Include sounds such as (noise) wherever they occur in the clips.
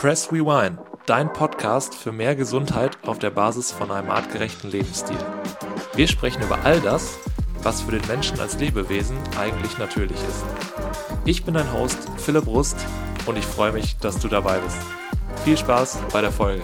Press Rewind, dein Podcast für mehr Gesundheit auf der Basis von einem artgerechten Lebensstil. Wir sprechen über all das, was für den Menschen als Lebewesen eigentlich natürlich ist. Ich bin dein Host Philipp Rust und ich freue mich, dass du dabei bist. Viel Spaß bei der Folge.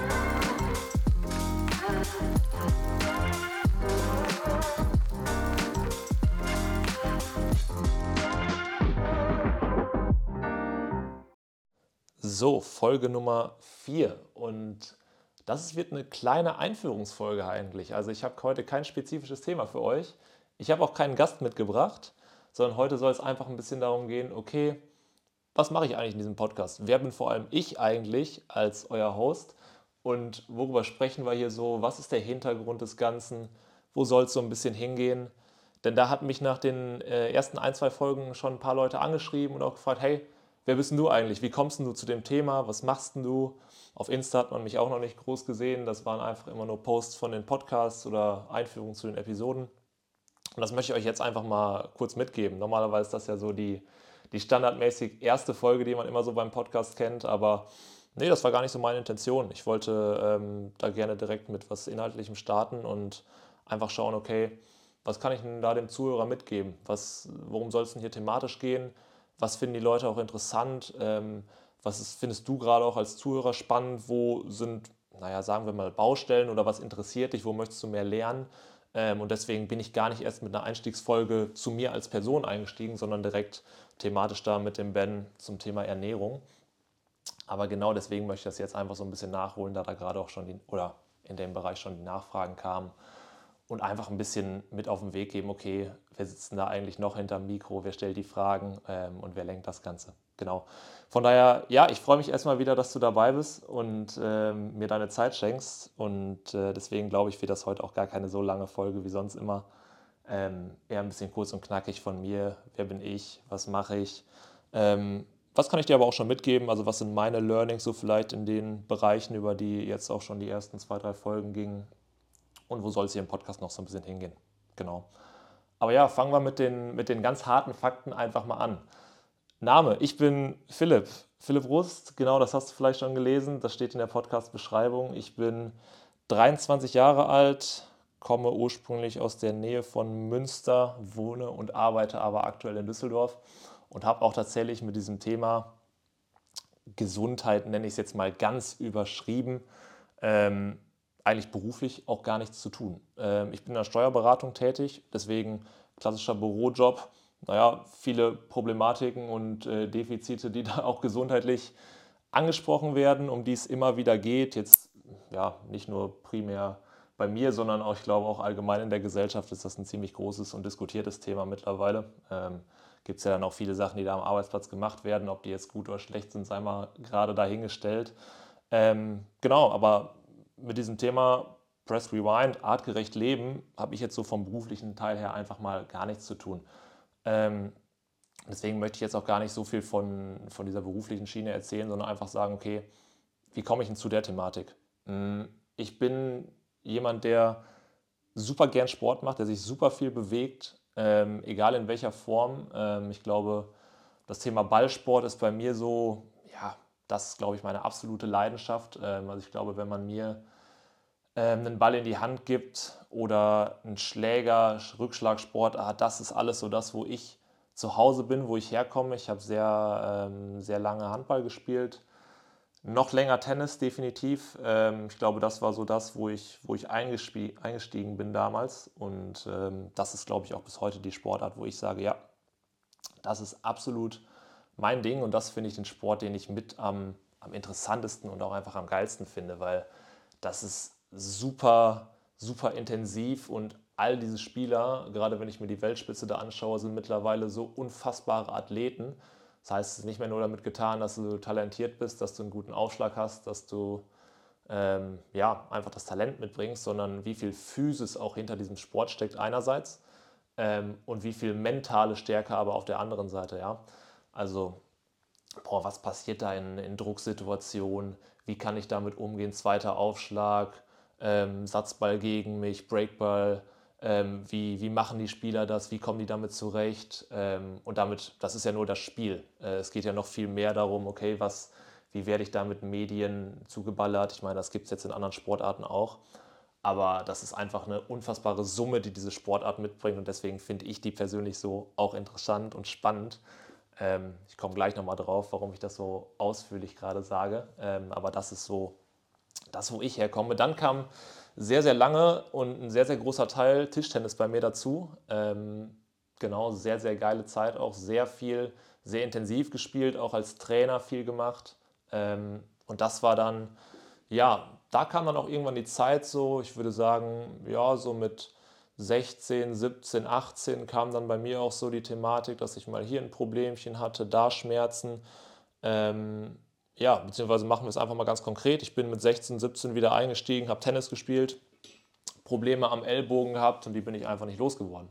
So, Folge Nummer 4 und das wird eine kleine Einführungsfolge eigentlich. Also ich habe heute kein spezifisches Thema für euch. Ich habe auch keinen Gast mitgebracht, sondern heute soll es einfach ein bisschen darum gehen, okay, was mache ich eigentlich in diesem Podcast? Wer bin vor allem ich eigentlich als euer Host? Und worüber sprechen wir hier so? Was ist der Hintergrund des Ganzen? Wo soll es so ein bisschen hingehen? Denn da hat mich nach den äh, ersten ein, zwei Folgen schon ein paar Leute angeschrieben und auch gefragt, hey, wer bist denn du eigentlich? Wie kommst du zu dem Thema? Was machst denn du? Auf Insta hat man mich auch noch nicht groß gesehen. Das waren einfach immer nur Posts von den Podcasts oder Einführungen zu den Episoden. Und das möchte ich euch jetzt einfach mal kurz mitgeben. Normalerweise ist das ja so die, die standardmäßig erste Folge, die man immer so beim Podcast kennt. Aber nee, das war gar nicht so meine Intention. Ich wollte ähm, da gerne direkt mit was Inhaltlichem starten und einfach schauen, okay, was kann ich denn da dem Zuhörer mitgeben? Was, worum soll es denn hier thematisch gehen? Was finden die Leute auch interessant, ähm, was ist, findest du gerade auch als Zuhörer spannend, wo sind, naja, sagen wir mal Baustellen oder was interessiert dich, wo möchtest du mehr lernen. Ähm, und deswegen bin ich gar nicht erst mit einer Einstiegsfolge zu mir als Person eingestiegen, sondern direkt thematisch da mit dem Ben zum Thema Ernährung. Aber genau deswegen möchte ich das jetzt einfach so ein bisschen nachholen, da da gerade auch schon die, oder in dem Bereich schon die Nachfragen kamen und einfach ein bisschen mit auf den Weg geben, okay, wer sitzt denn da eigentlich noch hinterm Mikro, wer stellt die Fragen ähm, und wer lenkt das Ganze. Genau. Von daher, ja, ich freue mich erstmal wieder, dass du dabei bist und ähm, mir deine Zeit schenkst. Und äh, deswegen glaube ich, wird das heute auch gar keine so lange Folge wie sonst immer. Ähm, eher ein bisschen kurz und knackig von mir. Wer bin ich? Was mache ich? Ähm, was kann ich dir aber auch schon mitgeben? Also, was sind meine Learnings so vielleicht in den Bereichen, über die jetzt auch schon die ersten zwei, drei Folgen gingen? Und wo soll es hier im Podcast noch so ein bisschen hingehen. Genau. Aber ja, fangen wir mit den, mit den ganz harten Fakten einfach mal an. Name, ich bin Philipp. Philipp Rust, genau, das hast du vielleicht schon gelesen, das steht in der Podcast-Beschreibung. Ich bin 23 Jahre alt, komme ursprünglich aus der Nähe von Münster, wohne und arbeite aber aktuell in Düsseldorf und habe auch tatsächlich mit diesem Thema Gesundheit, nenne ich es jetzt mal ganz überschrieben, ähm, eigentlich beruflich auch gar nichts zu tun. Ähm, ich bin in der Steuerberatung tätig, deswegen klassischer Bürojob. Naja, viele Problematiken und äh, Defizite, die (laughs) da auch gesundheitlich angesprochen werden, um die es immer wieder geht. Jetzt ja nicht nur primär bei mir, sondern auch, ich glaube, auch allgemein in der Gesellschaft ist das ein ziemlich großes und diskutiertes Thema mittlerweile. Ähm, Gibt es ja dann auch viele Sachen, die da am Arbeitsplatz gemacht werden, ob die jetzt gut oder schlecht sind, sei mal gerade dahingestellt. Ähm, genau, aber mit diesem Thema Press Rewind, artgerecht leben, habe ich jetzt so vom beruflichen Teil her einfach mal gar nichts zu tun. Ähm, deswegen möchte ich jetzt auch gar nicht so viel von, von dieser beruflichen Schiene erzählen, sondern einfach sagen, okay, wie komme ich denn zu der Thematik? Hm, ich bin jemand, der super gern Sport macht, der sich super viel bewegt, ähm, egal in welcher Form. Ähm, ich glaube, das Thema Ballsport ist bei mir so, das ist, glaube ich, meine absolute Leidenschaft. Ähm, also ich glaube, wenn man mir ähm, einen Ball in die Hand gibt oder einen Schläger, Rückschlagsportart, das ist alles so das, wo ich zu Hause bin, wo ich herkomme. Ich habe sehr, ähm, sehr lange Handball gespielt. Noch länger Tennis, definitiv. ich glaube, das war so das, wo ich, wo ich eingestiegen bin damals. Und das ist, glaube ich, auch bis heute die Sportart, wo ich sage, ja, das ist absolut mein Ding und das finde ich den Sport, den ich mit am, am interessantesten und auch einfach am geilsten finde, weil das ist super, super intensiv und all diese Spieler, gerade wenn ich mir die Weltspitze da anschaue, sind mittlerweile so unfassbare Athleten. Das heißt, es ist nicht mehr nur damit getan, dass du talentiert bist, dass du einen guten Aufschlag hast, dass du ähm, ja, einfach das Talent mitbringst, sondern wie viel Physis auch hinter diesem Sport steckt einerseits ähm, und wie viel mentale Stärke aber auf der anderen Seite. Ja? Also, boah, was passiert da in, in Drucksituationen? Wie kann ich damit umgehen? Zweiter Aufschlag, ähm, Satzball gegen mich, Breakball. Ähm, wie, wie machen die Spieler das? Wie kommen die damit zurecht? Ähm, und damit, das ist ja nur das Spiel. Äh, es geht ja noch viel mehr darum, okay, was, wie werde ich da mit Medien zugeballert. Ich meine, das gibt es jetzt in anderen Sportarten auch. Aber das ist einfach eine unfassbare Summe, die diese Sportart mitbringt. Und deswegen finde ich die persönlich so auch interessant und spannend. Ähm, ich komme gleich nochmal drauf, warum ich das so ausführlich gerade sage. Ähm, aber das ist so das, wo ich herkomme. Dann kam sehr, sehr lange und ein sehr, sehr großer Teil Tischtennis bei mir dazu. Ähm, genau, sehr, sehr geile Zeit, auch sehr viel, sehr intensiv gespielt, auch als Trainer viel gemacht. Und das war dann, ja, da kam dann auch irgendwann die Zeit so, ich würde sagen, ja, so mit 16, 17, 18 kam dann bei mir auch so die Thematik, dass ich mal hier ein Problemchen hatte, da Schmerzen. Ähm, ja, beziehungsweise machen wir es einfach mal ganz konkret. Ich bin mit 16, 17 wieder eingestiegen, habe Tennis gespielt, Probleme am Ellbogen gehabt und die bin ich einfach nicht losgeworden.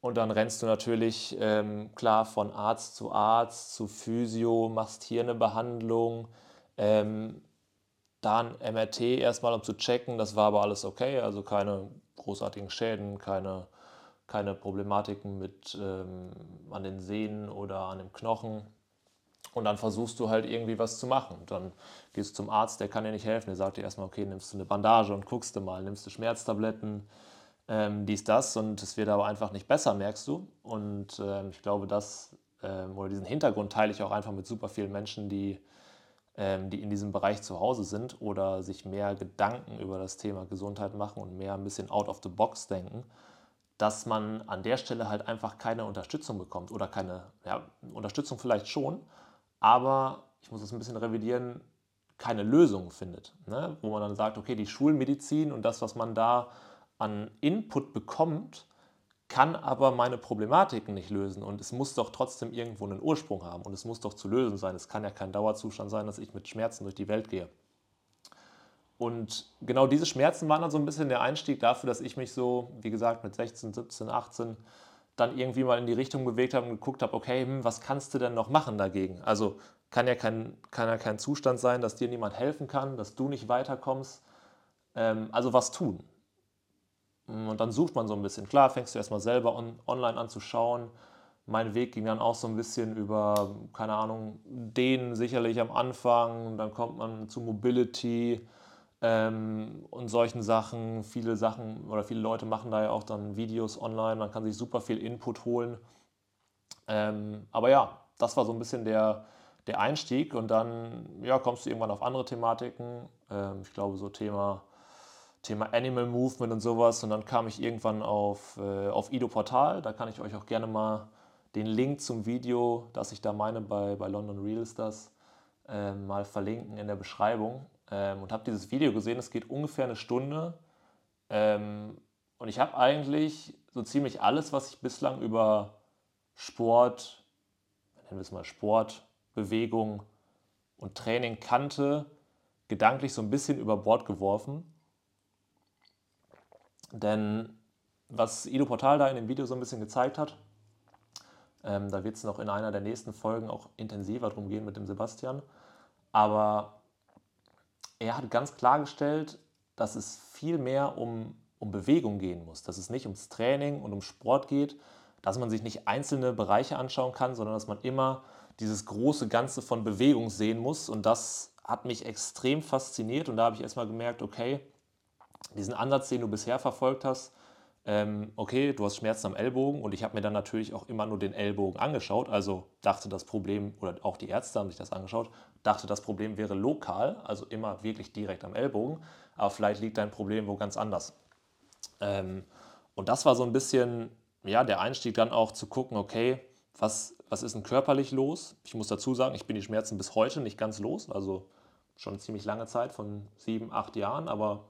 Und dann rennst du natürlich ähm, klar von Arzt zu Arzt, zu Physio, machst hier eine Behandlung, ähm, dann MRT erstmal, um zu checken. Das war aber alles okay, also keine großartigen Schäden, keine, keine Problematiken mit ähm, an den Sehnen oder an dem Knochen. Und dann versuchst du halt irgendwie was zu machen. Dann gehst du zum Arzt, der kann dir nicht helfen. Der sagt dir erstmal, okay, nimmst du eine Bandage und guckst du mal, nimmst du Schmerztabletten, ähm, dies, das. Und es wird aber einfach nicht besser, merkst du. Und ähm, ich glaube, das ähm, oder diesen Hintergrund teile ich auch einfach mit super vielen Menschen, die, die in diesem Bereich zu Hause sind oder sich mehr Gedanken über das Thema Gesundheit machen und mehr ein bisschen out of the box denken dass man an der Stelle halt einfach keine Unterstützung bekommt oder keine ja, Unterstützung vielleicht schon, aber ich muss das ein bisschen revidieren, keine Lösung findet. Ne? Wo man dann sagt, okay, die Schulmedizin und das, was man da an Input bekommt, kann aber meine Problematiken nicht lösen. Und es muss doch trotzdem irgendwo einen Ursprung haben und es muss doch zu lösen sein. Es kann ja kein Dauerzustand sein, dass ich mit Schmerzen durch die Welt gehe. Und genau diese Schmerzen waren dann so ein bisschen der Einstieg dafür, dass ich mich so, wie gesagt, mit 16, 17, 18 dann irgendwie mal in die Richtung bewegt habe und geguckt habe, okay, hm, was kannst du denn noch machen dagegen? Also kann ja kein, kann ja kein Zustand sein, dass dir niemand helfen kann, dass du nicht weiterkommst. Ähm, also was tun? Und dann sucht man so ein bisschen. Klar, fängst du erstmal selber on, online an zu schauen. Mein Weg ging dann auch so ein bisschen über, keine Ahnung, den sicherlich am Anfang. Dann kommt man zu Mobility, ähm, und solchen Sachen. Viele Sachen oder viele Leute machen da ja auch dann Videos online, man kann sich super viel Input holen. Ähm, aber ja, das war so ein bisschen der, der Einstieg und dann ja, kommst du irgendwann auf andere Thematiken. Ähm, ich glaube, so Thema, Thema Animal Movement und sowas. Und dann kam ich irgendwann auf, äh, auf Ido Portal. Da kann ich euch auch gerne mal den Link zum Video, das ich da meine bei, bei London Reels, das äh, mal verlinken in der Beschreibung ähm, und habe dieses Video gesehen. Es geht ungefähr eine Stunde. Ähm, und ich habe eigentlich so ziemlich alles, was ich bislang über Sport, nennen wir es mal Sport, Bewegung und Training kannte, gedanklich so ein bisschen über Bord geworfen. Denn was Ido Portal da in dem Video so ein bisschen gezeigt hat, ähm, da wird es noch in einer der nächsten Folgen auch intensiver drum gehen mit dem Sebastian. Aber er hat ganz klargestellt, dass es viel mehr um, um Bewegung gehen muss, dass es nicht ums Training und um Sport geht, dass man sich nicht einzelne Bereiche anschauen kann, sondern dass man immer dieses große Ganze von Bewegung sehen muss. Und das hat mich extrem fasziniert. Und da habe ich erstmal gemerkt, okay, diesen Ansatz, den du bisher verfolgt hast, ähm, okay, du hast Schmerzen am Ellbogen und ich habe mir dann natürlich auch immer nur den Ellbogen angeschaut, also dachte das Problem, oder auch die Ärzte haben sich das angeschaut, dachte das Problem wäre lokal, also immer wirklich direkt am Ellbogen, aber vielleicht liegt dein Problem wo ganz anders. Ähm, und das war so ein bisschen ja, der Einstieg dann auch zu gucken, okay, was, was ist denn körperlich los? Ich muss dazu sagen, ich bin die Schmerzen bis heute nicht ganz los, also schon ziemlich lange Zeit von sieben, acht Jahren, aber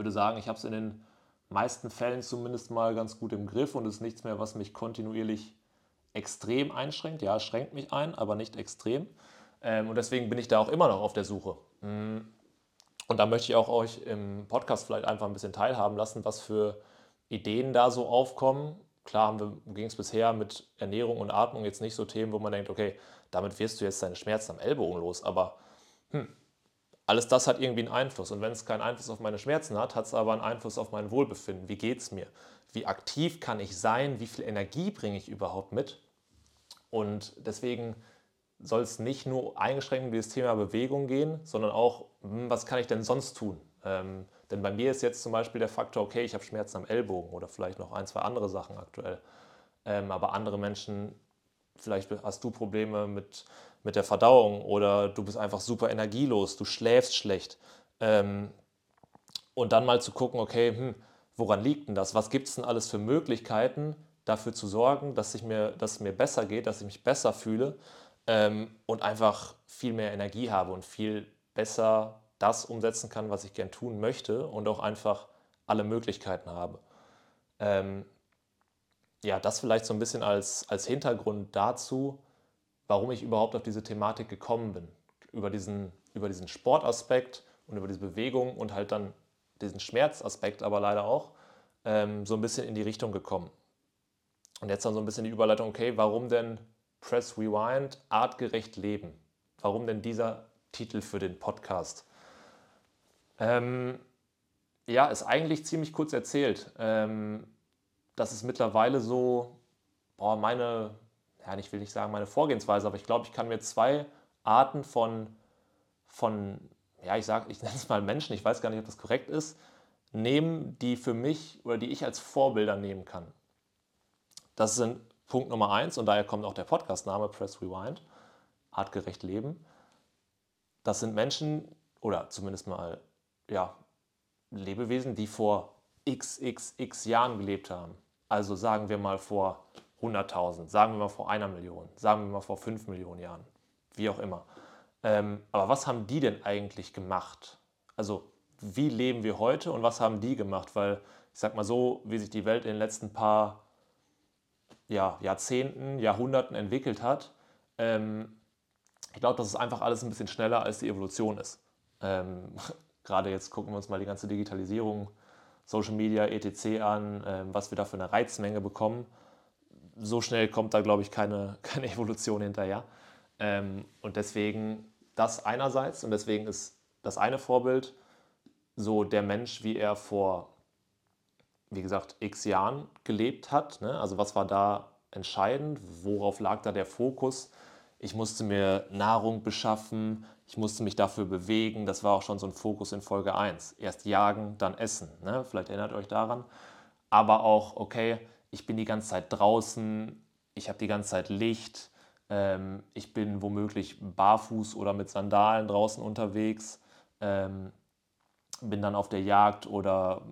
würde sagen, ich habe es in den meisten Fällen zumindest mal ganz gut im Griff und ist nichts mehr, was mich kontinuierlich extrem einschränkt. Ja, schränkt mich ein, aber nicht extrem. Ähm, und deswegen bin ich da auch immer noch auf der Suche. Mm. Und da möchte ich auch euch im Podcast vielleicht einfach ein bisschen teilhaben lassen, was für Ideen da so aufkommen. Klar ging es bisher mit Ernährung und Atmung jetzt nicht so Themen, wo man denkt, okay, damit wirst du jetzt deine Schmerzen am Ellbogen los. Aber hm, alles das hat irgendwie einen Einfluss. Und wenn es keinen Einfluss auf meine Schmerzen hat, hat es aber einen Einfluss auf mein Wohlbefinden. Wie geht es mir? Wie aktiv kann ich sein? Wie viel Energie bringe ich überhaupt mit? Und deswegen soll es nicht nur eingeschränkt um dieses Thema Bewegung gehen, sondern auch, hm, was kann ich denn sonst tun? Ähm, denn bei mir ist jetzt zum Beispiel der Faktor, okay, ich habe Schmerzen am Ellbogen oder vielleicht noch ein, zwei andere Sachen aktuell. Ähm, aber andere Menschen, vielleicht hast du Probleme mit, mit der Verdauung oder du bist einfach super energielos, du schläfst schlecht. Ähm, und dann mal zu gucken, okay, hm, woran liegt denn das? Was gibt es denn alles für Möglichkeiten, dafür zu sorgen, dass, ich mir, dass es mir besser geht, dass ich mich besser fühle ähm, und einfach viel mehr Energie habe und viel besser das umsetzen kann, was ich gern tun möchte und auch einfach alle Möglichkeiten habe. Ähm, ja, das vielleicht so ein bisschen als, als Hintergrund dazu, warum ich überhaupt auf diese Thematik gekommen bin. Über diesen, über diesen Sportaspekt und über diese Bewegung und halt dann diesen Schmerzaspekt aber leider auch ähm, so ein bisschen in die Richtung gekommen. Und jetzt dann so ein bisschen die Überleitung, okay, warum denn Press Rewind, artgerecht leben? Warum denn dieser Titel für den Podcast? Ähm, ja, ist eigentlich ziemlich kurz erzählt. Ähm, das ist mittlerweile so, boah, meine, ja, ich will nicht sagen meine Vorgehensweise, aber ich glaube, ich kann mir zwei Arten von, von ja, ich sage, ich (laughs) nenne es mal Menschen, ich weiß gar nicht, ob das korrekt ist, nehmen, die für mich oder die ich als Vorbilder nehmen kann. Das ist Punkt Nummer eins und daher kommt auch der Podcastname Press Rewind, artgerecht leben. Das sind Menschen oder zumindest mal ja, Lebewesen, die vor xxx Jahren gelebt haben. Also sagen wir mal vor 100.000, sagen wir mal vor einer Million, sagen wir mal vor 5 Millionen Jahren, wie auch immer. Ähm, aber was haben die denn eigentlich gemacht? Also wie leben wir heute und was haben die gemacht? Weil ich sag mal so, wie sich die Welt in den letzten paar ja, Jahrzehnten, Jahrhunderten entwickelt hat, ähm, ich glaube, dass es einfach alles ein bisschen schneller als die Evolution ist. Ähm, (laughs) Gerade jetzt gucken wir uns mal die ganze Digitalisierung, Social Media, etc. an, ähm, was wir da für eine Reizmenge bekommen. So schnell kommt da, glaube ich, keine, (laughs) keine Evolution hinterher. Ähm, und deswegen das einerseits und deswegen ist das eine Vorbild so der Mensch, wie er vor, wie gesagt, x Jahren gelebt hat. Ne? Also was war da entscheidend? Worauf lag da der Fokus? Ich musste mir Nahrung beschaffen, ich musste mich dafür bewegen. Das war auch schon so ein Fokus in Folge 1. Erst jagen, dann essen. Ne? Vielleicht erinnert euch daran. Aber auch, okay, ich bin die ganze Zeit draußen, ich habe die ganze Zeit Licht, ähm, ich bin womöglich barfuß oder mit Sandalen draußen unterwegs, ähm, bin dann auf der Jagd oder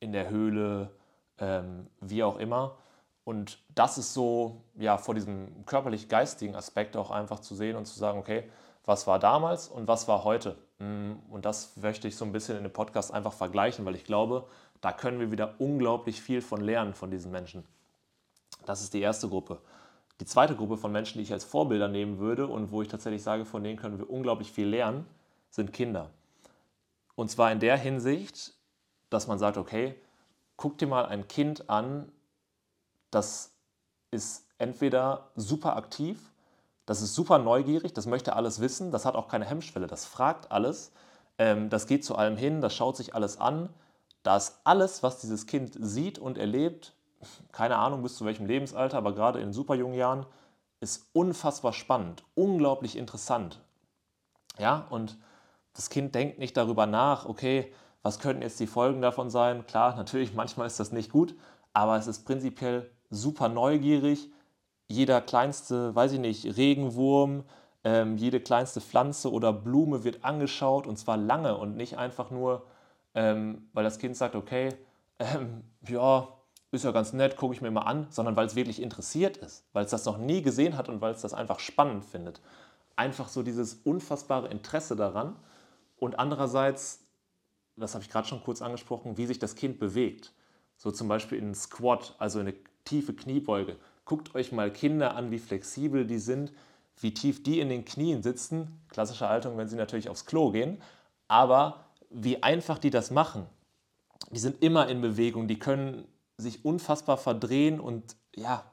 in der Höhle, ähm, wie auch immer. Und das ist so, ja, vor diesem körperlich-geistigen Aspekt auch einfach zu sehen und zu sagen, okay, was war damals und was war heute? Mm, und das möchte ich so ein bisschen in dem Podcast einfach vergleichen, weil ich glaube, da können wir wieder unglaublich viel von lernen von diesen Menschen. Das ist die erste Gruppe. Die zweite Gruppe von Menschen, die ich als Vorbilder nehmen würde und wo ich tatsächlich sage, von denen können wir unglaublich viel lernen, sind Kinder. Und zwar in der Hinsicht, dass man sagt, okay, guck dir mal ein Kind an, das ist entweder super aktiv, das ist super neugierig, das möchte alles wissen, das hat auch keine Hemmschwelle, das fragt alles, ähm, das geht zu allem hin, das schaut sich alles an. Da ist alles, was dieses Kind sieht und erlebt, keine Ahnung bis zu welchem Lebensalter, aber gerade in super jungen Jahren, ist unfassbar spannend, unglaublich interessant. Ja, und das Kind denkt nicht darüber nach, okay, was könnten jetzt die Folgen davon sein? Klar, (laughs) natürlich, manchmal ist das nicht gut, aber es ist prinzipiell super neugierig. Jeder kleinste, weiß ich nicht, Regenwurm, ähm, jede kleinste Pflanze oder Blume wird angeschaut und zwar lange und nicht einfach nur, ähm, weil das Kind sagt, okay, (laughs) ähm, ja, ist ja ganz nett, gucke ich mir mal an, sondern weil es wirklich interessiert ist, weil es das noch nie gesehen hat und weil es das einfach spannend findet. Einfach so dieses unfassbare Interesse daran und andererseits, das habe ich gerade schon kurz angesprochen, wie sich das Kind bewegt. So zum Beispiel in Squat, also eine tiefe Kniebeuge. Guckt euch mal Kinder an, wie flexibel die sind, wie tief die in den Knien sitzen. Klassische Haltung, wenn sie natürlich aufs Klo gehen. Aber wie einfach die das machen. Die sind immer in Bewegung, die können sich unfassbar verdrehen und ja,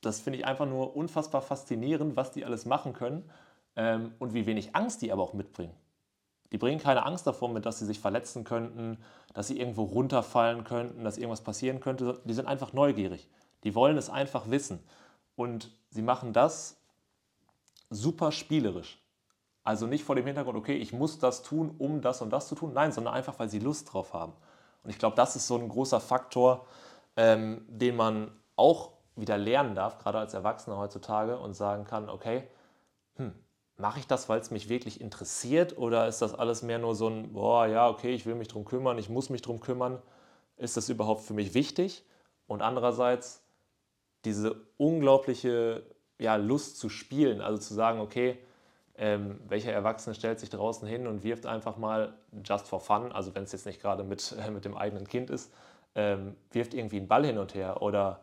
das finde ich einfach nur unfassbar faszinierend, was die alles machen können ähm, und wie wenig Angst die aber auch mitbringen. Die bringen keine Angst davor mit, dass sie sich verletzen könnten, dass sie irgendwo runterfallen könnten, dass irgendwas passieren könnte. Die sind einfach neugierig. Die wollen es einfach wissen. Und sie machen das super spielerisch. Also nicht vor dem Hintergrund, okay, ich muss das tun, um das und das zu tun. Nein, sondern einfach, weil sie Lust drauf haben. Und ich glaube, das ist so ein großer Faktor, ähm, den man auch wieder lernen darf, gerade als Erwachsener heutzutage, und sagen kann, okay, hm, mache ich das, weil es mich wirklich interessiert oder ist das alles mehr nur so ein, boah, ja, okay, ich will mich darum kümmern, ich muss mich darum kümmern, ist das überhaupt für mich wichtig? Und andererseits diese unglaubliche ja, Lust zu spielen, also zu sagen, okay, ähm, welcher Erwachsene stellt sich draußen hin und wirft einfach mal just for fun, also wenn es jetzt nicht gerade mit, äh, (laughs) mit dem eigenen Kind ist, ähm, wirft irgendwie einen Ball hin und her oder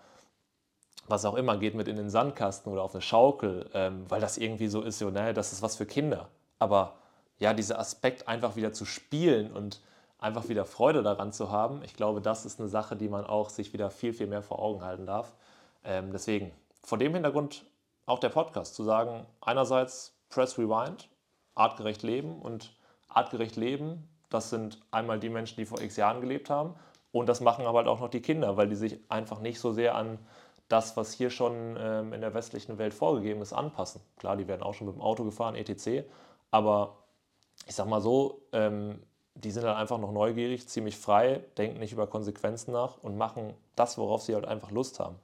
was auch immer, geht mit in den Sandkasten oder auf eine Schaukel, ähm, weil das irgendwie so ist, so, ne, das ist was für Kinder. Aber ja, dieser Aspekt einfach wieder zu spielen und einfach wieder Freude daran zu haben, ich glaube, das ist eine Sache, die man auch sich wieder viel, viel mehr vor Augen halten darf. Ähm, deswegen, vor dem Hintergrund auch der Podcast, zu sagen, einerseits Press Rewind, artgerecht leben und artgerecht leben, das sind einmal die Menschen, die vor x Jahren gelebt haben und das machen aber halt auch noch die Kinder, weil die sich einfach nicht so sehr an das, was hier schon ähm, in der westlichen Welt vorgegeben ist, anpassen. Klar, die werden auch schon mit dem Auto gefahren, etc. Aber ich sag mal so, ähm, die sind halt einfach noch neugierig, ziemlich frei, denken nicht über Konsequenzen nach und machen das, worauf sie halt einfach Lust haben.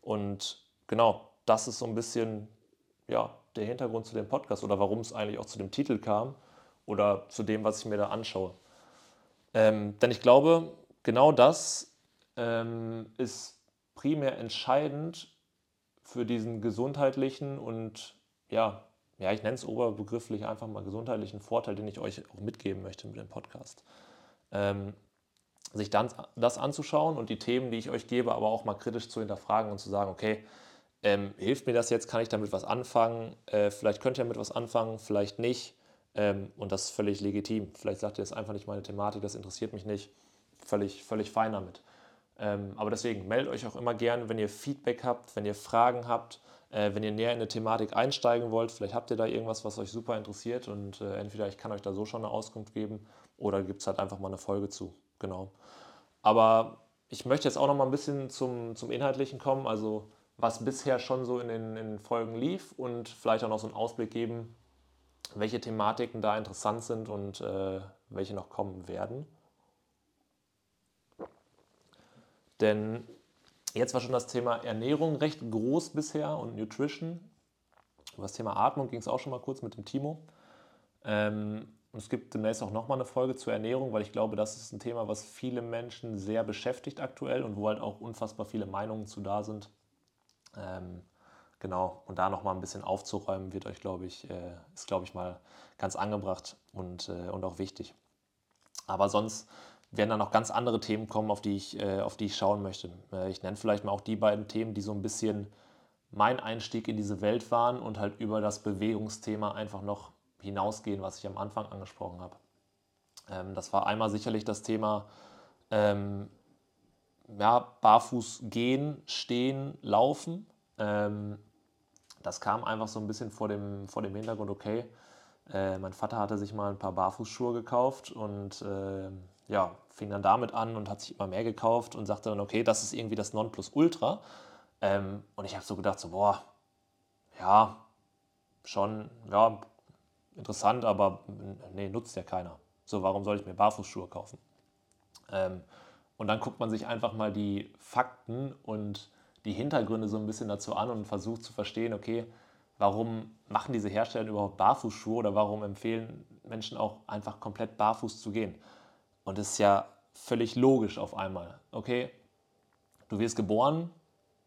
Und genau, das ist so ein bisschen ja, der Hintergrund zu dem Podcast oder warum es eigentlich auch zu dem Titel kam oder zu dem, was ich mir da anschaue. Ähm, denn ich glaube, genau das ähm, ist primär entscheidend für diesen gesundheitlichen und ja, ja, ich nenne es oberbegrifflich einfach mal gesundheitlichen Vorteil, den ich euch auch mitgeben möchte mit dem Podcast. Ähm, sich dann das anzuschauen und die Themen, die ich euch gebe, aber auch mal kritisch zu hinterfragen und zu sagen, okay, ähm, hilft mir das jetzt, kann ich damit was anfangen, äh, vielleicht könnt ihr damit was anfangen, vielleicht nicht ähm, und das ist völlig legitim. Vielleicht sagt ihr, das ist einfach nicht meine Thematik, das interessiert mich nicht, völlig, völlig fein damit. Ähm, aber deswegen meldet euch auch immer gern, wenn ihr Feedback habt, wenn ihr Fragen habt, äh, wenn ihr näher in eine Thematik einsteigen wollt. Vielleicht habt ihr da irgendwas, was euch super interessiert und äh, entweder ich kann euch da so schon eine Auskunft geben oder gibt es halt einfach mal eine Folge zu. Genau. Aber ich möchte jetzt auch noch mal ein bisschen zum, zum Inhaltlichen kommen, also was bisher schon so in den, in den Folgen lief und vielleicht auch noch so einen Ausblick geben, welche Thematiken da interessant sind und äh, welche noch kommen werden. Denn jetzt war schon das Thema Ernährung recht groß bisher und Nutrition. Über das Thema Atmung ging es auch schon mal kurz mit dem Timo. Ähm, und es gibt demnächst auch nochmal eine Folge zur Ernährung, weil ich glaube, das ist ein Thema, was viele Menschen sehr beschäftigt aktuell und wo halt auch unfassbar viele Meinungen zu da sind. Ähm, genau, und da nochmal ein bisschen aufzuräumen, wird euch, glaube ich, äh, ist, glaube ich, mal ganz angebracht und, äh, und auch wichtig. Aber sonst werden dann noch ganz andere Themen kommen, auf die ich, äh, auf die ich schauen möchte. Äh, ich nenne vielleicht mal auch die beiden Themen, die so ein bisschen mein Einstieg in diese Welt waren und halt über das Bewegungsthema einfach noch hinausgehen, was ich am Anfang angesprochen habe. Ähm, das war einmal sicherlich das Thema ähm, ja, barfuß gehen, stehen, laufen. Ähm, das kam einfach so ein bisschen vor dem, vor dem Hintergrund, okay, äh, mein Vater hatte sich mal ein paar Barfußschuhe gekauft und äh, ja, fing dann damit an und hat sich immer mehr gekauft und sagte dann, okay, das ist irgendwie das Nonplusultra. Ähm, und ich habe so gedacht, so, boah, ja, schon, ja, interessant, aber nee, nutzt ja keiner. So, warum soll ich mir Barfußschuhe kaufen? Ähm, und dann guckt man sich einfach mal die Fakten und die Hintergründe so ein bisschen dazu an und versucht zu verstehen, okay, warum machen diese Hersteller überhaupt Barfußschuhe oder warum empfehlen Menschen auch einfach komplett barfuß zu gehen? Und das ist ja völlig logisch auf einmal. Okay, du wirst geboren,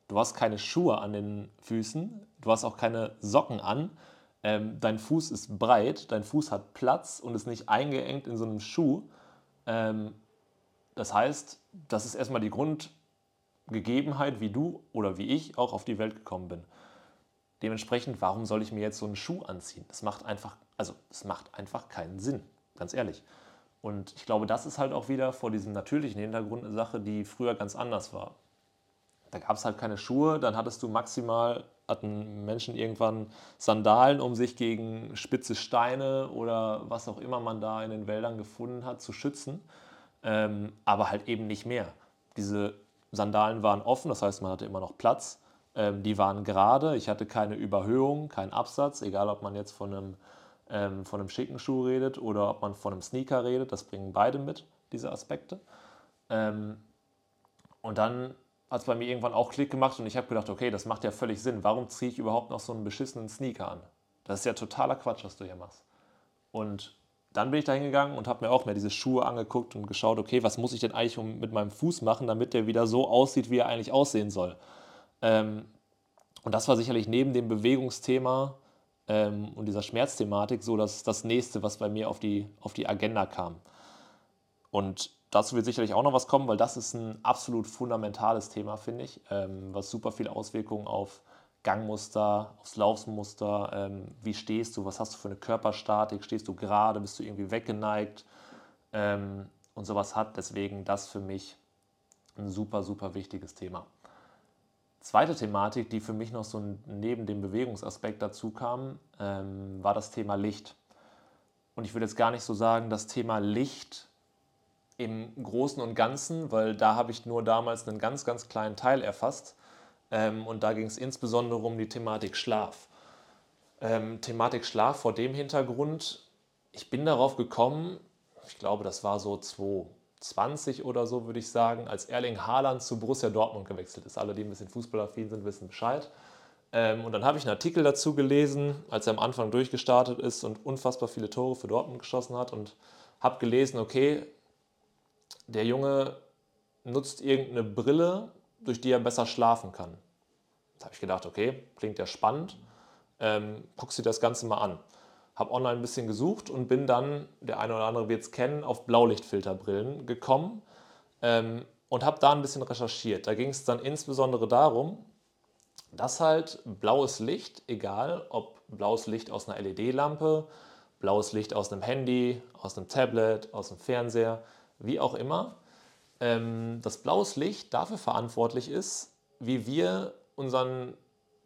du hast keine Schuhe an den Füßen, du hast auch keine Socken an, ähm, dein Fuß ist breit, dein Fuß hat Platz und ist nicht eingeengt in so einem Schuh. Ähm, das heißt, das ist erstmal die Grundgegebenheit, wie du oder wie ich auch auf die Welt gekommen bin. Dementsprechend, warum soll ich mir jetzt so einen Schuh anziehen? Das macht einfach, also es macht einfach keinen Sinn, ganz ehrlich. Und ich glaube, das ist halt auch wieder vor diesem natürlichen Hintergrund eine Sache, die früher ganz anders war. Da gab es halt keine Schuhe, dann hattest du maximal, hatten Menschen irgendwann Sandalen, um sich gegen spitze Steine oder was auch immer man da in den Wäldern gefunden hat, zu schützen. Ähm, aber halt eben nicht mehr. Diese Sandalen waren offen, das heißt, man hatte immer noch Platz. Ähm, die waren gerade, ich hatte keine Überhöhung, keinen Absatz, egal ob man jetzt von einem, ähm, von einem schicken Schuh redet oder ob man von einem Sneaker redet, das bringen beide mit, diese Aspekte. Ähm, und dann hat es bei mir irgendwann auch Klick gemacht und ich habe gedacht, okay, das macht ja völlig Sinn. Warum ziehe ich überhaupt noch so einen beschissenen Sneaker an? Das ist ja totaler Quatsch, was du hier machst. Und dann bin ich da hingegangen und habe mir auch mehr diese Schuhe angeguckt und geschaut, okay, was muss ich denn eigentlich mit meinem Fuß machen, damit der wieder so aussieht, wie er eigentlich aussehen soll. Ähm, und das war sicherlich neben dem Bewegungsthema ähm, und dieser Schmerzthematik so das, das nächste, was bei mir auf die, auf die Agenda kam. Und dazu wird sicherlich auch noch was kommen, weil das ist ein absolut fundamentales Thema, finde ich, ähm, was super viele Auswirkungen auf Gangmuster, aufs Laufmuster, ähm, wie stehst du, was hast du für eine Körperstatik, stehst du gerade, bist du irgendwie weggeneigt ähm, und sowas hat. Deswegen das für mich ein super, super wichtiges Thema. Zweite Thematik, die für mich noch so neben dem Bewegungsaspekt dazu kam, ähm, war das Thema Licht. Und ich würde jetzt gar nicht so sagen, das Thema Licht im Großen und Ganzen, weil da habe ich nur damals einen ganz, ganz kleinen Teil erfasst. Ähm, und da ging es insbesondere um die Thematik Schlaf. Ähm, Thematik Schlaf vor dem Hintergrund, ich bin darauf gekommen, ich glaube, das war so 2020 oder so, würde ich sagen, als Erling Haaland zu Borussia Dortmund gewechselt ist. Alle, die ein bisschen fußballaffin sind, wissen Bescheid. Ähm, und dann habe ich einen Artikel dazu gelesen, als er am Anfang durchgestartet ist und unfassbar viele Tore für Dortmund geschossen hat und habe gelesen, okay, der Junge nutzt irgendeine Brille, durch die er besser schlafen kann. Da habe ich gedacht, okay, klingt ja spannend, ähm, guckst dir das Ganze mal an. Habe online ein bisschen gesucht und bin dann, der eine oder andere wird es kennen, auf Blaulichtfilterbrillen gekommen ähm, und habe da ein bisschen recherchiert. Da ging es dann insbesondere darum, dass halt blaues Licht, egal ob blaues Licht aus einer LED-Lampe, blaues Licht aus einem Handy, aus einem Tablet, aus einem Fernseher, wie auch immer, ähm, das blaues Licht dafür verantwortlich ist, wie wir unseren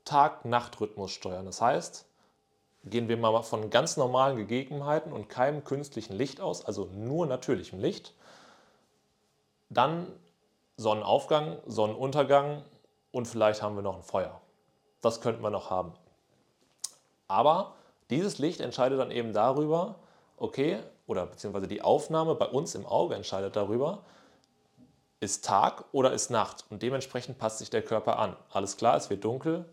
Tag-Nacht-Rhythmus steuern. Das heißt, gehen wir mal von ganz normalen Gegebenheiten und keinem künstlichen Licht aus, also nur natürlichem Licht, dann Sonnenaufgang, Sonnenuntergang und vielleicht haben wir noch ein Feuer. Das könnten wir noch haben. Aber dieses Licht entscheidet dann eben darüber, okay, oder beziehungsweise die Aufnahme bei uns im Auge entscheidet darüber, ist Tag oder ist Nacht und dementsprechend passt sich der Körper an. Alles klar, es wird dunkel,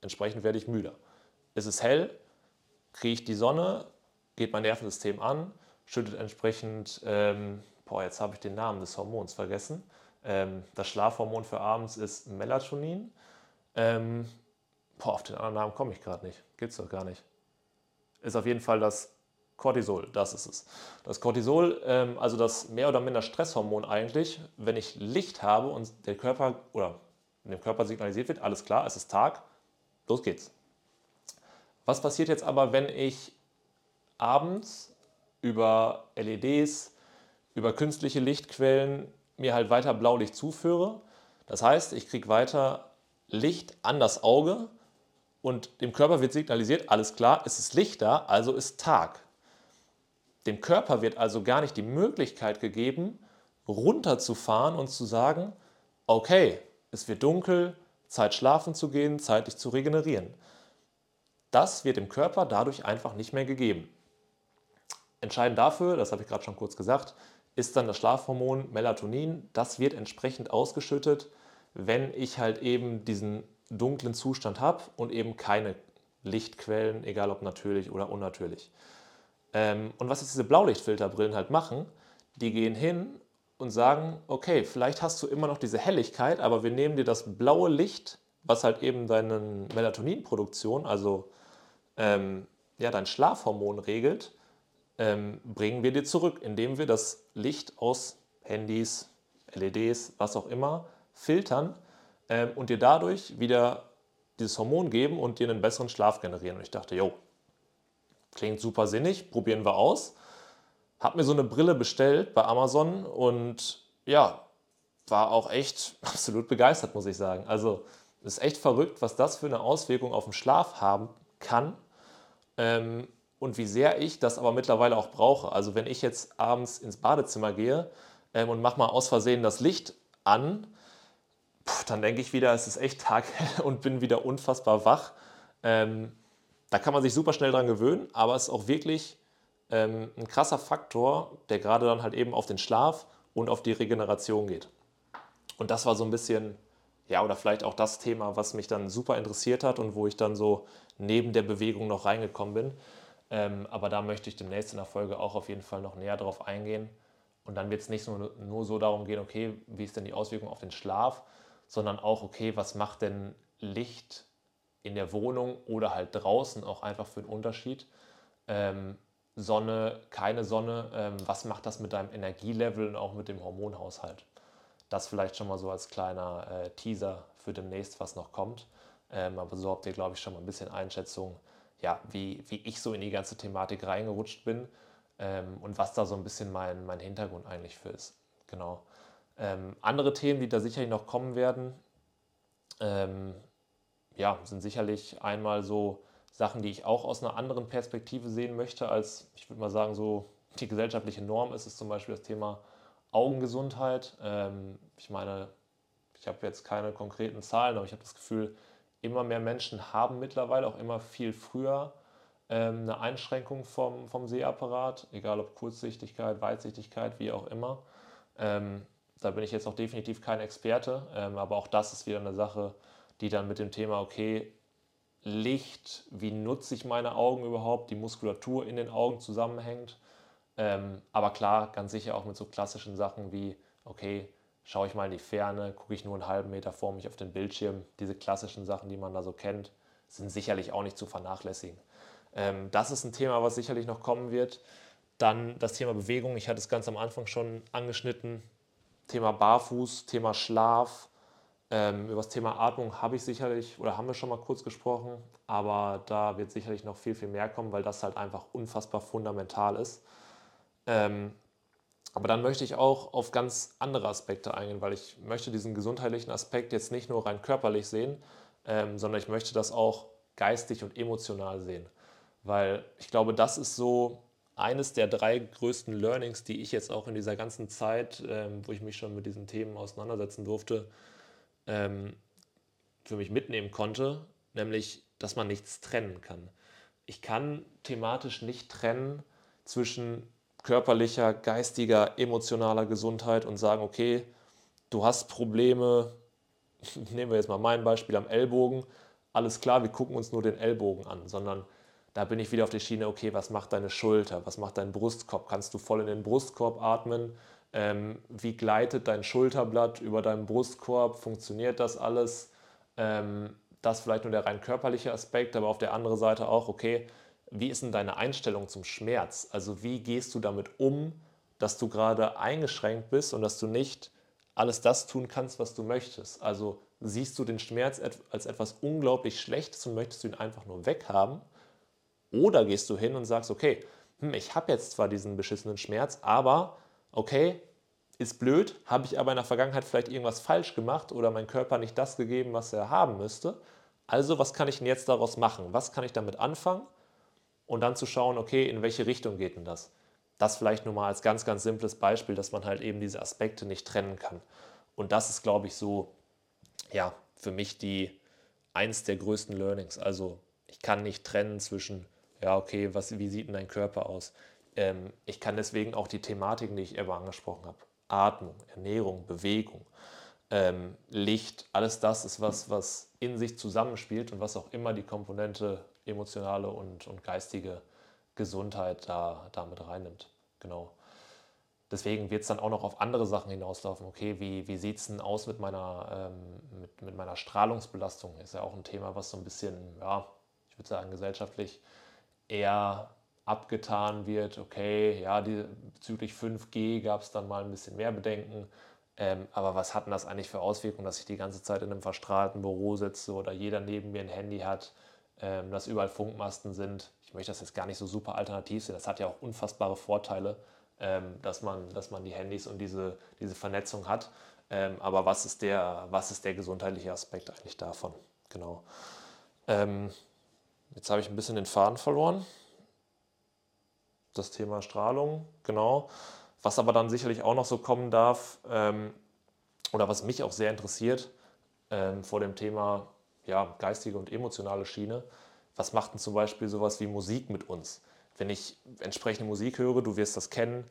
entsprechend werde ich müder. Ist es hell, kriege ich die Sonne, geht mein Nervensystem an, schüttet entsprechend, ähm, boah, jetzt habe ich den Namen des Hormons vergessen. Ähm, das Schlafhormon für abends ist Melatonin. Ähm, boah, auf den anderen Namen komme ich gerade nicht. Gibt es doch gar nicht. Ist auf jeden Fall das Cortisol, das ist es. Das Cortisol, ähm, also das mehr oder minder Stresshormon eigentlich, wenn ich Licht habe und der Körper oder dem Körper signalisiert wird, alles klar, es ist Tag, los geht's. Was passiert jetzt aber, wenn ich abends über LEDs, über künstliche Lichtquellen mir halt weiter Blaulicht zuführe? Das heißt, ich kriege weiter Licht an das Auge und dem Körper wird signalisiert, alles klar, es ist Licht da, also ist Tag. Dem Körper wird also gar nicht die Möglichkeit gegeben, runterzufahren und zu sagen, okay, es wird dunkel, Zeit schlafen zu gehen, Zeit dich zu regenerieren. Das wird dem Körper dadurch einfach nicht mehr gegeben. Entscheidend dafür, das habe ich gerade schon kurz gesagt, ist dann das Schlafhormon Melatonin. Das wird entsprechend ausgeschüttet, wenn ich halt eben diesen dunklen Zustand habe und eben keine Lichtquellen, egal ob natürlich oder unnatürlich. Ähm, und was jetzt diese Blaulichtfilterbrillen halt machen, die gehen hin und sagen, okay, vielleicht hast du immer noch diese Helligkeit, aber wir nehmen dir das blaue Licht, was halt eben deine Melatoninproduktion, also ähm, ja, dein Schlafhormon regelt, ähm, bringen wir dir zurück, indem wir das Licht aus Handys, LEDs, was auch immer, filtern ähm, und dir dadurch wieder dieses Hormon geben und dir einen besseren Schlaf generieren. Und ich dachte, jo, Klingt super sinnig, probieren wir aus. Hab mir so eine Brille bestellt bei Amazon und ja, war auch echt (laughs) absolut begeistert, muss ich sagen. Also ist echt verrückt, was das für eine Auswirkung auf den Schlaf haben kann ähm, und wie sehr ich das aber mittlerweile auch brauche. Also wenn ich jetzt abends ins Badezimmer gehe ähm, und mache mal aus Versehen das Licht an, Puh, dann denke ich wieder, es ist echt Tag (laughs) und bin wieder unfassbar wach. Ähm, da kann man sich super schnell dran gewöhnen, aber es ist auch wirklich ähm, ein krasser Faktor, der gerade dann halt eben auf den Schlaf und auf die Regeneration geht. Und das war so ein bisschen, ja, oder vielleicht auch das Thema, was mich dann super interessiert hat und wo ich dann so neben der Bewegung noch reingekommen bin. Ähm, aber da möchte ich demnächst in der Folge auch auf jeden Fall noch näher drauf eingehen. Und dann wird es nicht nur, nur so darum gehen, okay, wie ist denn die Auswirkung auf den Schlaf, sondern auch, okay, was macht denn Licht in der Wohnung oder halt draußen auch einfach für einen Unterschied? Ähm, Sonne, keine Sonne, ähm, was macht das mit deinem Energielevel und auch mit dem Hormonhaushalt? Das vielleicht schon mal so als kleiner äh, Teaser für demnächst, was noch kommt. Ähm, aber so habt ihr, glaube ich, schon mal ein bisschen Einschätzung, ja, wie, wie ich so in die ganze Thematik reingerutscht bin ähm, und was da so ein bisschen mein, mein Hintergrund eigentlich für ist. Genau. Ähm, andere Themen, die da sicherlich noch kommen werden, ähm, ja, sind sicherlich einmal so Sachen, die ich auch aus einer anderen Perspektive sehen möchte, als ich würde mal sagen, so die gesellschaftliche Norm ist es zum Beispiel das Thema Augengesundheit. Ähm, ich meine, ich habe jetzt keine konkreten Zahlen, aber ich habe das Gefühl, immer mehr Menschen haben mittlerweile auch immer viel früher ähm, eine Einschränkung vom, vom Sehapparat, egal ob Kurzsichtigkeit, Weitsichtigkeit, wie auch immer. Ähm, da bin ich jetzt auch definitiv kein Experte, ähm, aber auch das ist wieder eine Sache, die dann mit dem Thema, okay, Licht, wie nutze ich meine Augen überhaupt, die Muskulatur in den Augen zusammenhängt. Ähm, aber klar, ganz sicher auch mit so klassischen Sachen wie, okay, schaue ich mal in die Ferne, gucke ich nur einen halben Meter vor mich auf den Bildschirm. Diese klassischen Sachen, die man da so kennt, sind sicherlich auch nicht zu vernachlässigen. Ähm, das ist ein Thema, was sicherlich noch kommen wird. Dann das Thema Bewegung, ich hatte es ganz am Anfang schon angeschnitten. Thema Barfuß, Thema Schlaf. Ähm, über das Thema Atmung habe ich sicherlich oder haben wir schon mal kurz gesprochen, aber da wird sicherlich noch viel, viel mehr kommen, weil das halt einfach unfassbar fundamental ist. Ähm, aber dann möchte ich auch auf ganz andere Aspekte eingehen, weil ich möchte diesen gesundheitlichen Aspekt jetzt nicht nur rein körperlich sehen, ähm, sondern ich möchte das auch geistig und emotional sehen. Weil ich glaube, das ist so eines der drei größten Learnings, die ich jetzt auch in dieser ganzen Zeit, ähm, wo ich mich schon mit diesen Themen auseinandersetzen durfte, ähm, für mich mitnehmen konnte, nämlich, dass man nichts trennen kann. Ich kann thematisch nicht trennen zwischen körperlicher, geistiger, emotionaler Gesundheit und sagen, okay, du hast Probleme, (laughs) nehmen wir jetzt mal mein Beispiel am Ellbogen, alles klar, wir gucken uns nur den Ellbogen an, sondern da bin ich wieder auf der Schiene, okay, was macht deine Schulter, was macht dein Brustkorb, kannst du voll in den Brustkorb atmen, ähm, wie gleitet dein Schulterblatt über deinen Brustkorb, funktioniert das alles, ähm, das vielleicht nur der rein körperliche Aspekt, aber auf der anderen Seite auch, okay, wie ist denn deine Einstellung zum Schmerz? Also wie gehst du damit um, dass du gerade eingeschränkt bist und dass du nicht alles das tun kannst, was du möchtest? Also siehst du den Schmerz als etwas unglaublich Schlechtes und möchtest du ihn einfach nur weghaben? Oder gehst du hin und sagst, okay, hm, ich habe jetzt zwar diesen beschissenen Schmerz, aber okay, ist blöd, habe ich aber in der Vergangenheit vielleicht irgendwas falsch gemacht oder mein Körper nicht das gegeben, was er haben müsste. Also was kann ich denn jetzt daraus machen? Was kann ich damit anfangen? und dann zu schauen, okay, in welche Richtung geht denn das? Das vielleicht nur mal als ganz, ganz simples Beispiel, dass man halt eben diese Aspekte nicht trennen kann. Und das ist, glaube ich, so, ja, für mich die eins der größten Learnings. Also ich kann nicht trennen zwischen, ja, okay, was, wie sieht denn dein Körper aus? Ähm, ich kann deswegen auch die Thematiken, die ich eben angesprochen habe, Atmung, Ernährung, Bewegung, ähm, Licht, alles das ist was, was in sich zusammenspielt und was auch immer die Komponente emotionale und, und geistige Gesundheit da, da mit reinnimmt. Genau. Deswegen wird es dann auch noch auf andere Sachen hinauslaufen. Okay, wie, wie sieht es denn aus mit meiner, ähm, mit, mit meiner Strahlungsbelastung? Ist ja auch ein Thema, was so ein bisschen, ja, ich würde sagen, gesellschaftlich eher abgetan wird. Okay, ja, die, bezüglich 5G gab es dann mal ein bisschen mehr Bedenken. Ähm, aber was hat denn das eigentlich für Auswirkungen, dass ich die ganze Zeit in einem verstrahlten Büro sitze oder jeder neben mir ein Handy hat? ähm, dass überall Funkmasten sind. Ich möchte das jetzt gar nicht so super alternativ sehen. Das hat ja auch unfassbare Vorteile, ähm, dass, man, dass man die Handys und diese, diese Vernetzung hat. Ähm, aber was ist, der, was ist der gesundheitliche Aspekt eigentlich davon? Genau. Ähm, jetzt habe ich ein bisschen den Faden verloren. Das Thema Strahlung, genau. Was aber dann sicherlich auch noch so kommen darf, ähm, oder was mich auch sehr interessiert, ähm, vor dem Thema ja, geistige und emotionale Schiene. Was macht denn zum Beispiel sowas wie Musik mit uns? Wenn ich entsprechende Musik höre, du wirst das kennen,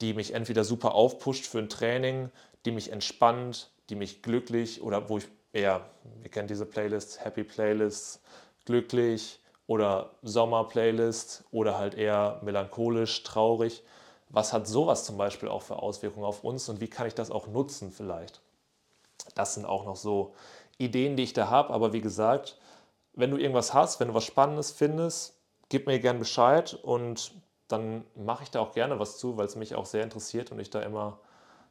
die mich entweder super aufpusht für ein Training, die mich entspannt, die mich glücklich oder wo ich eher, ihr kennt diese Playlists, Happy Playlists, glücklich oder Sommer-Playlist oder halt eher melancholisch, traurig. Was hat sowas zum Beispiel auch für Auswirkungen auf uns und wie kann ich das auch nutzen vielleicht? Das sind auch noch so Ideen, die ich da habe. Aber wie gesagt, wenn du irgendwas hast, wenn du was Spannendes findest, gib mir gerne Bescheid und dann mache ich da auch gerne was zu, weil es mich auch sehr interessiert und ich da immer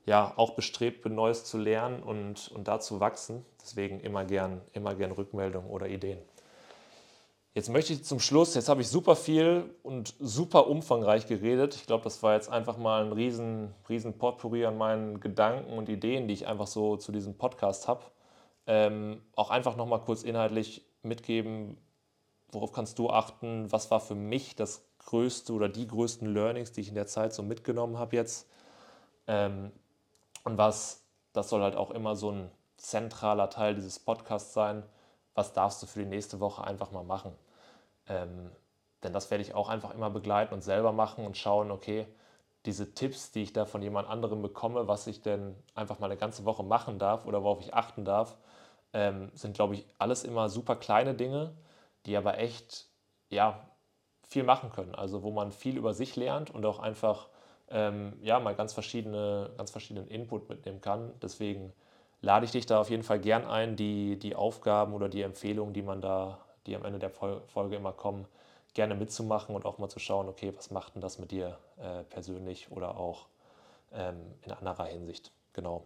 ja auch bestrebt bin, Neues zu lernen und, und da zu wachsen. Deswegen immer gern, immer gern Rückmeldungen oder Ideen. Jetzt möchte ich zum Schluss, jetzt habe ich super viel und super umfangreich geredet. Ich glaube, das war jetzt einfach mal ein riesen, riesen Potpourri an meinen Gedanken und Ideen, die ich einfach so zu diesem Podcast habe. Ähm, auch einfach nochmal kurz inhaltlich mitgeben, worauf kannst du achten, was war für mich das größte oder die größten Learnings, die ich in der Zeit so mitgenommen habe jetzt. Ähm, und was, das soll halt auch immer so ein zentraler Teil dieses Podcasts sein, was darfst du für die nächste Woche einfach mal machen. Ähm, denn das werde ich auch einfach immer begleiten und selber machen und schauen, okay, diese Tipps, die ich da von jemand anderem bekomme, was ich denn einfach mal eine ganze Woche machen darf oder worauf ich achten darf, ähm, sind, glaube ich, alles immer super kleine Dinge, die aber echt, ja, viel machen können. Also wo man viel über sich lernt und auch einfach, ähm, ja, mal ganz, verschiedene, ganz verschiedenen Input mitnehmen kann. Deswegen lade ich dich da auf jeden Fall gern ein, die, die Aufgaben oder die Empfehlungen, die man da, die am Ende der Folge immer kommen, gerne mitzumachen und auch mal zu schauen, okay, was macht denn das mit dir äh, persönlich oder auch ähm, in anderer Hinsicht. Genau.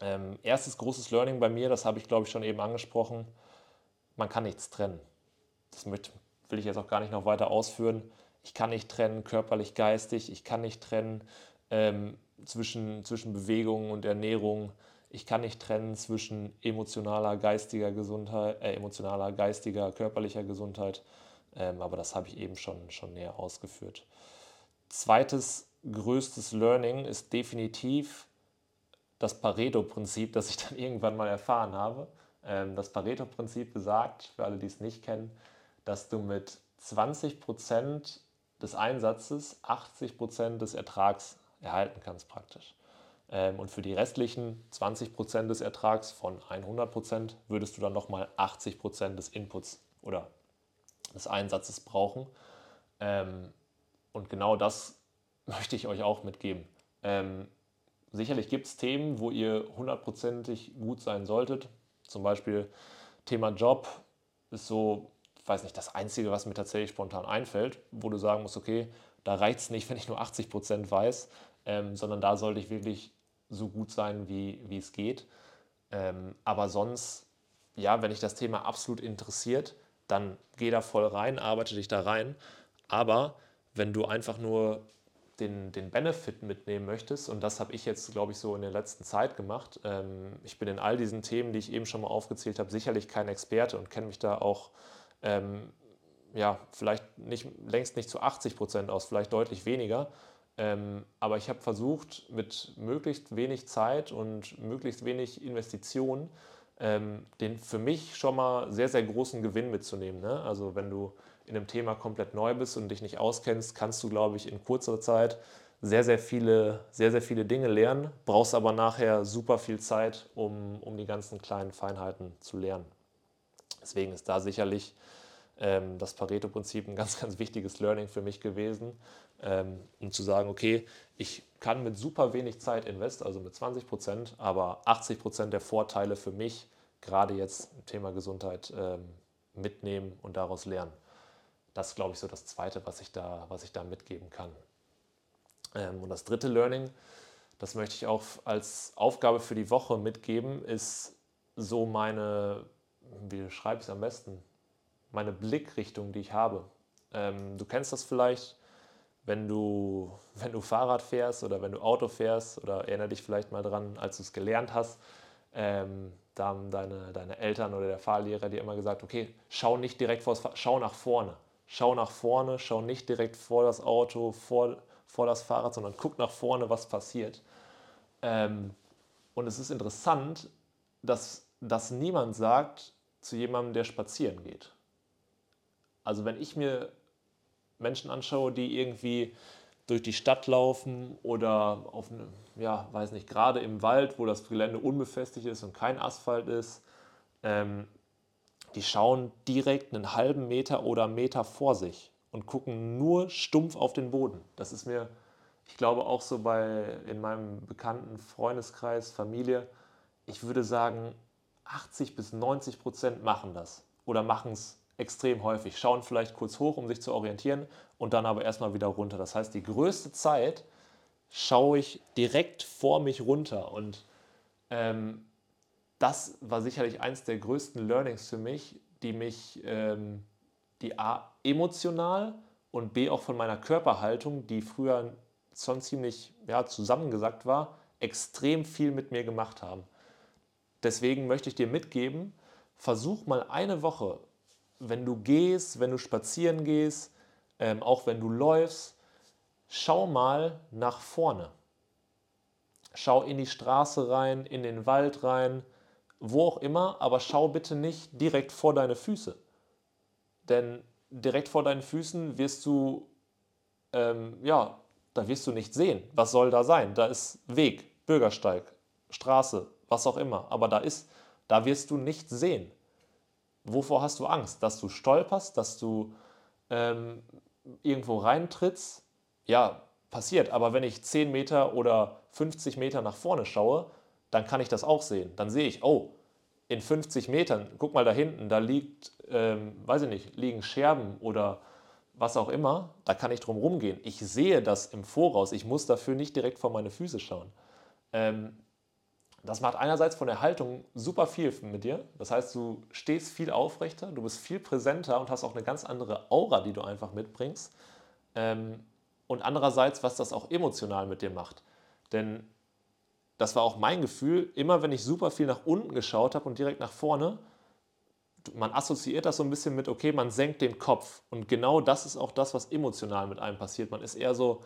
Ähm, erstes großes Learning bei mir, das habe ich glaube ich schon eben angesprochen, man kann nichts trennen. Das mit, will ich jetzt auch gar nicht noch weiter ausführen. Ich kann nicht trennen, körperlich, geistig, ich kann nicht trennen ähm, zwischen, zwischen Bewegung und Ernährung. Ich kann nicht trennen zwischen emotionaler, geistiger Gesundheit, äh, emotionaler, geistiger, körperlicher Gesundheit. Ähm, aber das habe ich eben schon, schon näher ausgeführt. Zweites größtes Learning ist definitiv, das Pareto-Prinzip, das ich (laughs) dann irgendwann mal erfahren habe. Ähm, das Pareto-Prinzip besagt, für alle, die es nicht kennen, dass du mit 20% des Einsatzes 80% des Ertrags erhalten kannst praktisch. Ähm, und für die restlichen 20% des Ertrags von 100% würdest du dann nochmal 80% des Inputs oder des Einsatzes brauchen. Ähm, und genau das (laughs) möchte ich euch auch mitgeben sicherlich gibt es Themen, wo ihr hundertprozentig gut sein solltet. Zum Beispiel Thema Job ist so, ich weiß nicht, das Einzige, was mir tatsächlich spontan einfällt, wo du sagen musst, okay, da reicht es nicht, (laughs) wenn ich nur 80 Prozent weiß, ähm, sondern da sollte ich wirklich so gut sein, wie, wie es geht. Ähm, aber sonst, ja, wenn dich das Thema absolut interessiert, dann geh da voll rein, arbeite dich da rein. Aber wenn du einfach nur den, den Benefit mitnehmen möchtest, und das habe ich jetzt, glaube ich, so in der letzten Zeit gemacht, ähm, ich bin in all diesen Themen, die ich eben schon mal aufgezählt habe, sicherlich kein Experte und kenne mich da auch, ähm, ja, vielleicht nicht, längst nicht zu 80 Prozent aus, vielleicht deutlich weniger. Ähm, aber ich habe versucht, mit möglichst wenig Zeit und möglichst wenig Investitionen ähm, den für mich schon mal sehr, sehr großen Gewinn mitzunehmen. Ne? Also wenn du in einem Thema komplett neu bist und dich nicht auskennst, kannst du, glaube ich, in kurzer Zeit sehr, sehr viele, sehr, sehr viele Dinge lernen, brauchst aber nachher super viel Zeit, um, um die ganzen kleinen Feinheiten zu lernen. Deswegen ist da sicherlich ähm, das Pareto-Prinzip ein (laughs) ganz, ganz wichtiges Learning für mich gewesen, ähm, um zu sagen, okay, ich kann mit super wenig Zeit invest, also mit 20 Prozent, aber 80 Prozent der Vorteile für mich, gerade jetzt im Thema Gesundheit, ähm, mitnehmen und daraus lernen. Das ist, glaube ich, so das Zweite, was ich da, was ich da mitgeben kann. Ähm, und das dritte Learning, das möchte ich auch als Aufgabe für die Woche mitgeben, ist so meine, wie schreibe ich es am besten, meine Blickrichtung, die ich habe. Ähm, du kennst das vielleicht, wenn du, (laughs) wenn du Fahrrad fährst oder wenn du Auto fährst oder erinnere dich vielleicht mal dran, als du es gelernt hast, ähm, da haben deine, deine Eltern oder der Fahrlehrer dir immer gesagt, okay, schau nicht direkt vor das schau nach vorne schau nach vorne, schau nicht direkt vor das Auto, vor, vor das Fahrrad, sondern guck nach vorne, was passiert. Ähm, und es ist interessant, dass dass niemand sagt zu jemandem, der spazieren geht. Also wenn ich mir Menschen anschaue, die irgendwie durch die Stadt laufen oder auf eine, ja, weiß nicht, gerade im Wald, wo das Gelände unbefestigt ist und kein Asphalt ist, ähm, die schauen direkt einen halben Meter oder Meter vor sich und gucken nur stumpf auf den Boden. Das ist mir, ich glaube auch so bei in meinem bekannten Freundeskreis, Familie, ich würde sagen, 80 bis 90 Prozent machen das oder machen es extrem häufig, schauen vielleicht kurz hoch, um sich zu orientieren und dann aber erstmal wieder runter. Das heißt, die größte Zeit schaue ich direkt vor mich runter und ähm, das war sicherlich eins der größten Learnings für mich, die mich, ähm, die A, emotional und B, auch von meiner Körperhaltung, die früher schon ziemlich ja, zusammengesackt war, extrem viel mit mir gemacht haben. Deswegen möchte ich dir mitgeben, versuch mal eine Woche wenn du gehst, wenn du spazieren gehst, ähm, auch wenn du läufst, schau mal nach vorne. Schau in die Straße rein, in den Wald rein, wo auch immer, aber schau bitte nicht direkt vor deine Füße. Denn direkt vor deinen Füßen wirst du, ähm, ja, da wirst du nicht sehen. Was soll da sein? Da ist Weg, Bürgersteig, Straße, was auch immer. Aber da ist, da wirst du nicht sehen. Wovor hast du Angst? Dass du stolperst, dass du ähm, irgendwo reintrittst? Ja, passiert. Aber wenn ich 10 Meter oder 50 Meter nach vorne schaue, dann kann ich das auch sehen. Dann sehe ich, oh, in 50 Metern, guck mal da hinten, da liegt, ähm, weiß ich nicht, liegen Scherben oder was auch immer, da kann ich drum rumgehen. Ich sehe das im Voraus. Ich muss dafür nicht direkt vor meine Füße schauen. Ähm, das macht einerseits von der Haltung super viel mit dir. Das heißt, du stehst viel aufrechter, du bist viel präsenter und hast auch eine ganz andere Aura, die du einfach mitbringst. Ähm, und andererseits, was das auch emotional mit dir macht. Denn das war auch mein Gefühl, immer wenn ich super viel nach unten geschaut habe und direkt nach vorne, man assoziiert das so ein bisschen mit, okay, man senkt den Kopf. Und genau das ist auch das, was emotional mit einem passiert. Man ist eher so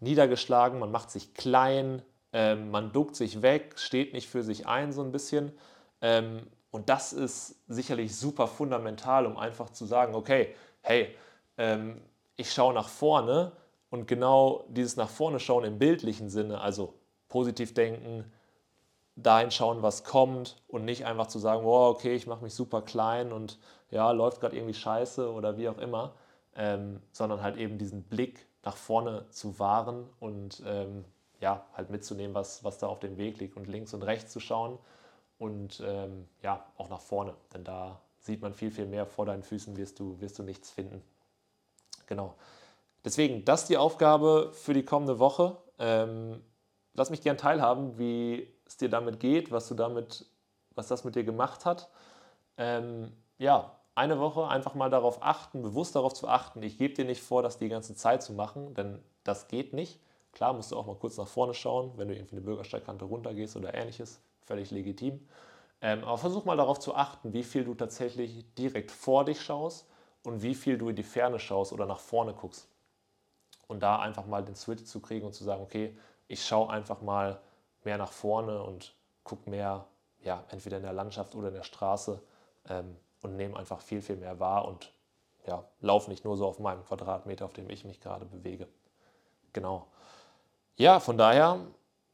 niedergeschlagen, man macht sich klein, ähm, man duckt sich weg, steht nicht für sich ein so ein bisschen. Ähm, und das ist sicherlich super fundamental, um einfach zu sagen, okay, hey, ähm, ich schaue nach vorne und genau dieses nach vorne schauen im bildlichen Sinne, also positiv denken, dahin schauen, was kommt und nicht einfach zu sagen, oh, okay, ich mache mich super klein und ja, läuft gerade irgendwie scheiße oder wie auch immer, ähm, sondern halt eben diesen Blick nach vorne zu wahren und ähm, ja, halt mitzunehmen, was, was da auf dem Weg liegt und links und rechts zu schauen und ähm, ja, auch nach vorne, denn da sieht man viel, viel mehr. Vor deinen Füßen wirst du, wirst du nichts finden. Genau. Deswegen, das ist die Aufgabe für die kommende Woche. Ähm, lass mich gern teilhaben, wie es dir damit geht, was du damit, was das mit dir gemacht hat. Ähm, ja, eine Woche einfach mal darauf achten, bewusst darauf zu achten. Ich gebe dir nicht vor, das die ganze Zeit zu machen, denn das geht nicht. Klar musst du auch mal kurz nach vorne schauen, wenn du irgendwie eine Bürgersteigkante runtergehst oder ähnliches, völlig legitim. Ähm, aber versuch mal darauf zu achten, wie viel du tatsächlich direkt vor dich schaust und wie viel du in die Ferne schaust oder nach vorne guckst. Und da einfach mal den Switch zu kriegen und zu sagen, okay, ich schaue einfach mal mehr nach vorne und gucke mehr, ja, entweder in der Landschaft oder in der Straße ähm, und nehme einfach viel, viel mehr wahr und ja, laufe nicht nur so auf meinem Quadratmeter, auf dem ich mich gerade bewege. Genau. Ja, von daher,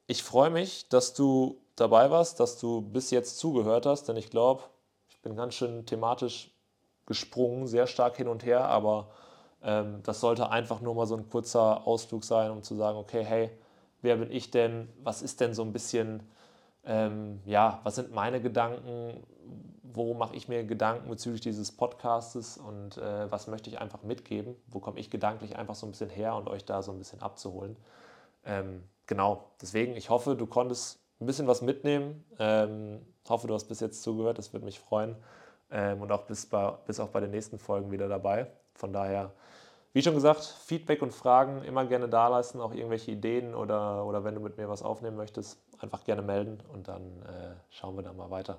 ich freue mich, dass du dabei warst, dass du bis jetzt zugehört hast, denn ich glaube, ich bin ganz schön thematisch gesprungen, sehr stark hin und her, aber ähm, das sollte einfach nur mal so ein kurzer Ausflug sein, um zu sagen, okay, hey, wer bin ich denn? Was ist denn so ein bisschen, ähm, ja, was sind meine Gedanken? Worum mache ich mir Gedanken bezüglich dieses Podcastes und äh, was möchte ich einfach mitgeben? Wo komme ich gedanklich einfach so ein bisschen her und euch da so ein bisschen abzuholen? Ähm, genau, deswegen, ich hoffe, du konntest ein bisschen was mitnehmen. Ähm, hoffe, du hast bis jetzt zugehört, das würde mich freuen. Ähm, und auch bis, bei, bis auch bei den nächsten Folgen wieder dabei. Von daher, wie schon gesagt, Feedback und Fragen immer gerne da lassen, auch irgendwelche Ideen oder, oder wenn du mit mir was aufnehmen möchtest, einfach gerne melden und dann äh, schauen wir da mal weiter.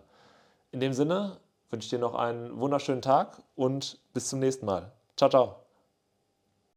In dem Sinne wünsche ich dir noch einen wunderschönen Tag und bis zum nächsten Mal. Ciao, ciao.